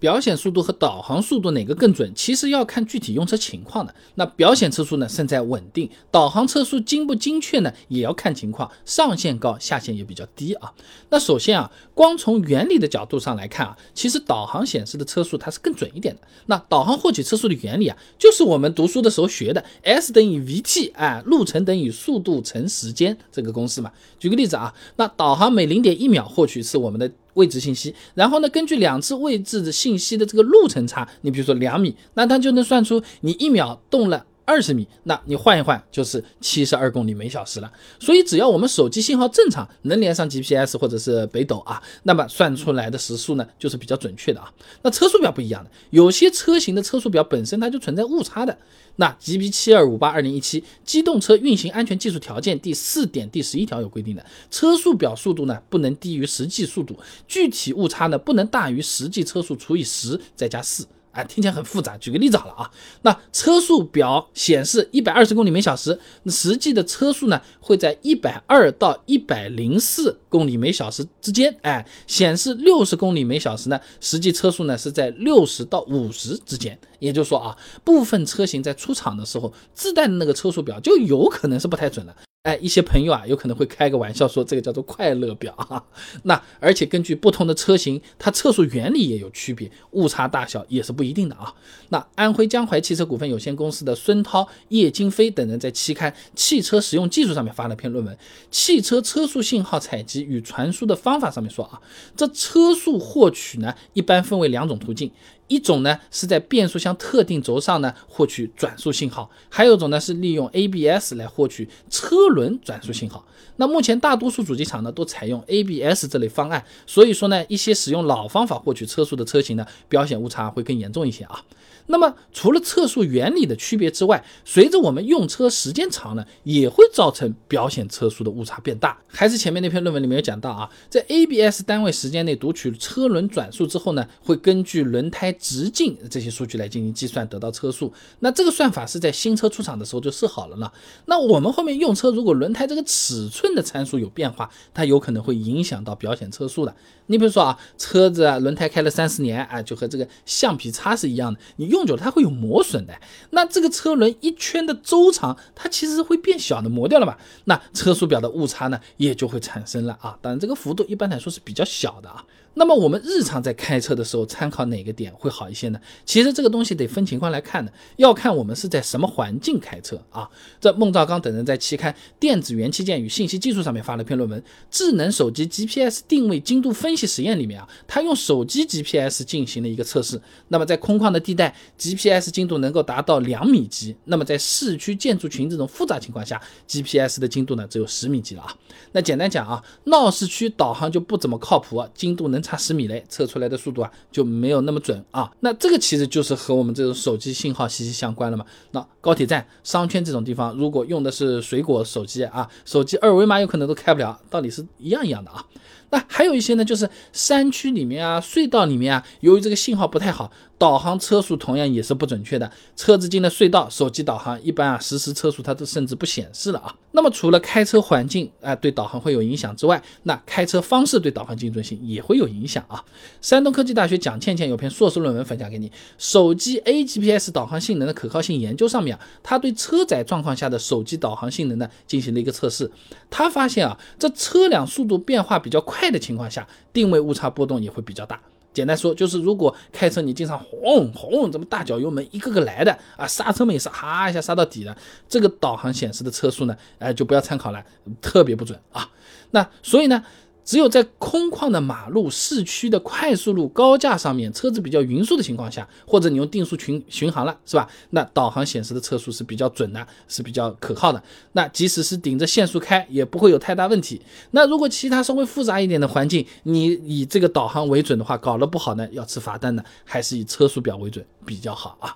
表显速度和导航速度哪个更准？其实要看具体用车情况的。那表显车速呢，胜在稳定；导航车速精不精确呢，也要看情况，上限高，下限也比较低啊。那首先啊，光从原理的角度上来看啊，其实导航显示的车速它是更准一点的。那导航获取车速的原理啊，就是我们读书的时候学的 S 等于 VT 啊，路程等于速度乘时间这个公式嘛。举个例子啊，那导航每零点一秒获取是我们的。位置信息，然后呢，根据两次位置的信息的这个路程差，你比如说两米，那它就能算出你一秒动了。二十米，那你换一换就是七十二公里每小时了。所以只要我们手机信号正常，能连上 GPS 或者是北斗啊，那么算出来的时速呢就是比较准确的啊。那车速表不一样的，有些车型的车速表本身它就存在误差的。那 GB 七二五八二零一七机动车运行安全技术条件第四点第十一条有规定的，车速表速度呢不能低于实际速度，具体误差呢不能大于实际车速除以十再加四。啊，听起来很复杂。举个例子好了啊，那车速表显示一百二十公里每小时，那实际的车速呢会在一百二到一百零四公里每小时之间。哎，显示六十公里每小时呢，实际车速呢是在六十到五十之间。也就是说啊，部分车型在出厂的时候自带的那个车速表就有可能是不太准了。哎，一些朋友啊，有可能会开个玩笑说这个叫做快乐表哈。那而且根据不同的车型，它测速原理也有区别，误差大小也是不一定的啊。那安徽江淮汽车股份有限公司的孙涛、叶金飞等人在期刊《汽车实用技术》上面发了篇论文，《汽车车速信号采集与传输的方法》上面说啊，这车速获取呢，一般分为两种途径。一种呢是在变速箱特定轴上呢获取转速信号，还有一种呢是利用 ABS 来获取车轮转速信号。那目前大多数主机厂呢都采用 ABS 这类方案，所以说呢一些使用老方法获取车速的车型呢表显误差会更严重一些啊。那么除了测速原理的区别之外，随着我们用车时间长了，也会造成表显车速的误差变大。还是前面那篇论文里面有讲到啊，在 ABS 单位时间内读取车轮转速之后呢，会根据轮胎。直径这些数据来进行计算，得到车速。那这个算法是在新车出厂的时候就设好了呢。那我们后面用车，如果轮胎这个尺寸的参数有变化，它有可能会影响到表显车速的。你比如说啊，车子啊轮胎开了三十年啊，就和这个橡皮擦是一样的，你用久了它会有磨损的。那这个车轮一圈的周长，它其实会变小的，磨掉了嘛。那车速表的误差呢，也就会产生了啊。当然这个幅度一般来说是比较小的啊。那么我们日常在开车的时候，参考哪个点会好一些呢？其实这个东西得分情况来看的，要看我们是在什么环境开车啊。这孟兆刚等人在期刊《电子元器件与信息技术》上面发了篇论文，《智能手机 GPS 定位精度分析实验》里面啊，他用手机 GPS 进行了一个测试。那么在空旷的地带，GPS 精度能够达到两米级；那么在市区建筑群这种复杂情况下，GPS 的精度呢只有十米级了啊。那简单讲啊，闹市区导航就不怎么靠谱，精度能。差十米嘞，测出来的速度啊就没有那么准。啊那这个其实就是和我们这种手机信号息息相关了嘛。那高铁站、商圈这种地方，如果用的是水果手机啊，手机二维码有可能都开不了，道理是一样一样的啊。那还有一些呢，就是山区里面啊、隧道里面啊，由于这个信号不太好，导航车速同样也是不准确的。车子进了隧道，手机导航一般啊，实时车速它都甚至不显示了啊。那么除了开车环境啊对导航会有影响之外，那开车方式对导航精准性也会有影响啊。山东科技大学蒋倩倩有篇硕士论文分享给你，《手机 AGPS 导航性能的可靠性研究》上面啊，他对车载状况下的手机导航性能呢进行了一个测试，他发现啊，这车辆速度变化比较快。的情况下，定位误差波动也会比较大。简单说，就是如果开车你经常轰轰这么大脚油门一个个来的啊，刹车门也是哈一下刹到底的，这个导航显示的车速呢，哎就不要参考了，特别不准啊。那所以呢？只有在空旷的马路、市区的快速路、高架上面，车子比较匀速的情况下，或者你用定速巡巡航了，是吧？那导航显示的车速是比较准的，是比较可靠的。那即使是顶着限速开，也不会有太大问题。那如果其他稍微复杂一点的环境，你以这个导航为准的话，搞得不好呢，要吃罚单的，还是以车速表为准比较好啊。